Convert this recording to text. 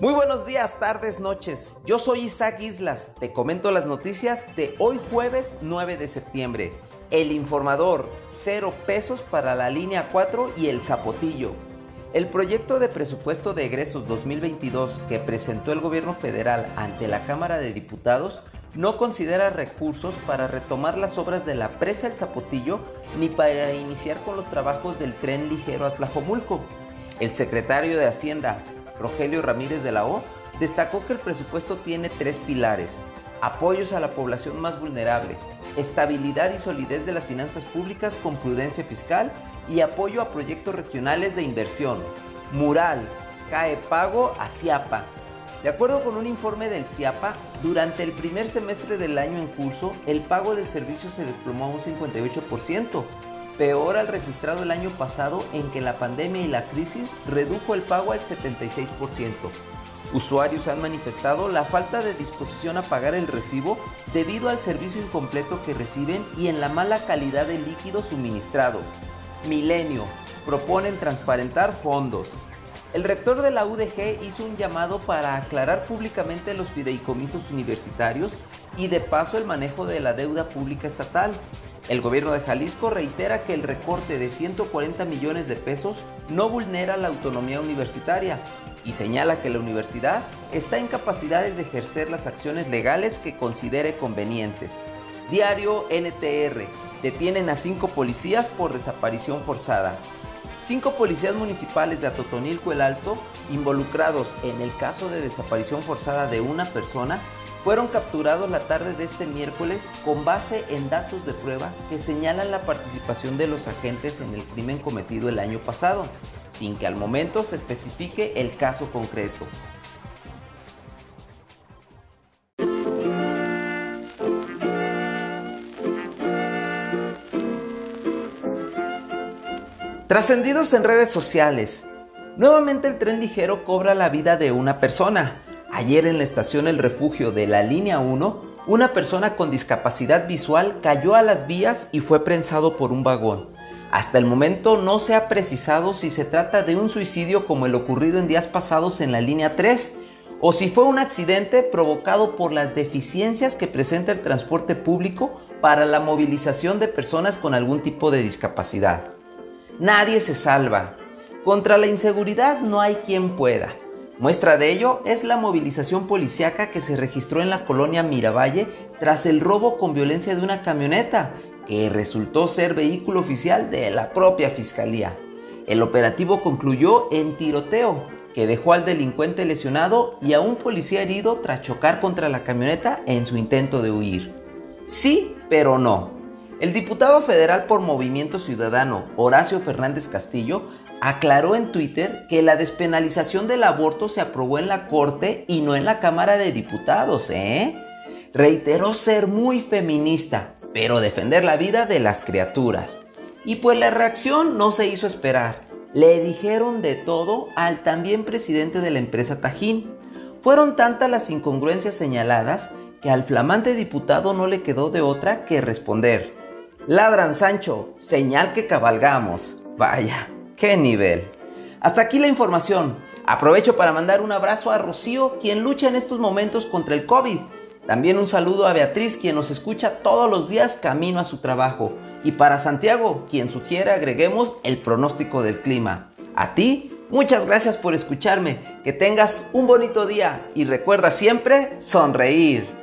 Muy buenos días, tardes, noches. Yo soy Isaac Islas. Te comento las noticias de hoy jueves 9 de septiembre. El informador, cero pesos para la línea 4 y el zapotillo. El proyecto de presupuesto de egresos 2022 que presentó el gobierno federal ante la Cámara de Diputados no considera recursos para retomar las obras de la presa El Zapotillo ni para iniciar con los trabajos del tren ligero a Tlajomulco. El secretario de Hacienda, Rogelio Ramírez de la O, destacó que el presupuesto tiene tres pilares. Apoyos a la población más vulnerable, estabilidad y solidez de las finanzas públicas con prudencia fiscal y apoyo a proyectos regionales de inversión. Mural, cae pago a CIAPA. De acuerdo con un informe del CIAPA, durante el primer semestre del año en curso, el pago del servicio se desplomó a un 58%, peor al registrado el año pasado en que la pandemia y la crisis redujo el pago al 76%. Usuarios han manifestado la falta de disposición a pagar el recibo debido al servicio incompleto que reciben y en la mala calidad del líquido suministrado. Milenio. Proponen transparentar fondos. El rector de la UDG hizo un llamado para aclarar públicamente los fideicomisos universitarios y de paso el manejo de la deuda pública estatal. El gobierno de Jalisco reitera que el recorte de 140 millones de pesos no vulnera la autonomía universitaria y señala que la universidad está en capacidades de ejercer las acciones legales que considere convenientes. Diario NTR. Detienen a cinco policías por desaparición forzada. Cinco policías municipales de Atotonilco el Alto, involucrados en el caso de desaparición forzada de una persona, fueron capturados la tarde de este miércoles con base en datos de prueba que señalan la participación de los agentes en el crimen cometido el año pasado, sin que al momento se especifique el caso concreto. Trascendidos en redes sociales. Nuevamente el tren ligero cobra la vida de una persona. Ayer en la estación El Refugio de la línea 1, una persona con discapacidad visual cayó a las vías y fue prensado por un vagón. Hasta el momento no se ha precisado si se trata de un suicidio como el ocurrido en días pasados en la línea 3 o si fue un accidente provocado por las deficiencias que presenta el transporte público para la movilización de personas con algún tipo de discapacidad. Nadie se salva. Contra la inseguridad no hay quien pueda. Muestra de ello es la movilización policiaca que se registró en la colonia Miravalle tras el robo con violencia de una camioneta, que resultó ser vehículo oficial de la propia fiscalía. El operativo concluyó en tiroteo, que dejó al delincuente lesionado y a un policía herido tras chocar contra la camioneta en su intento de huir. Sí, pero no. El diputado federal por Movimiento Ciudadano, Horacio Fernández Castillo, aclaró en Twitter que la despenalización del aborto se aprobó en la Corte y no en la Cámara de Diputados, ¿eh? Reiteró ser muy feminista, pero defender la vida de las criaturas. Y pues la reacción no se hizo esperar. Le dijeron de todo al también presidente de la empresa Tajín. Fueron tantas las incongruencias señaladas que al flamante diputado no le quedó de otra que responder. Ladran Sancho, señal que cabalgamos. Vaya, qué nivel. Hasta aquí la información. Aprovecho para mandar un abrazo a Rocío, quien lucha en estos momentos contra el COVID. También un saludo a Beatriz, quien nos escucha todos los días camino a su trabajo. Y para Santiago, quien sugiere agreguemos el pronóstico del clima. A ti, muchas gracias por escucharme. Que tengas un bonito día y recuerda siempre sonreír.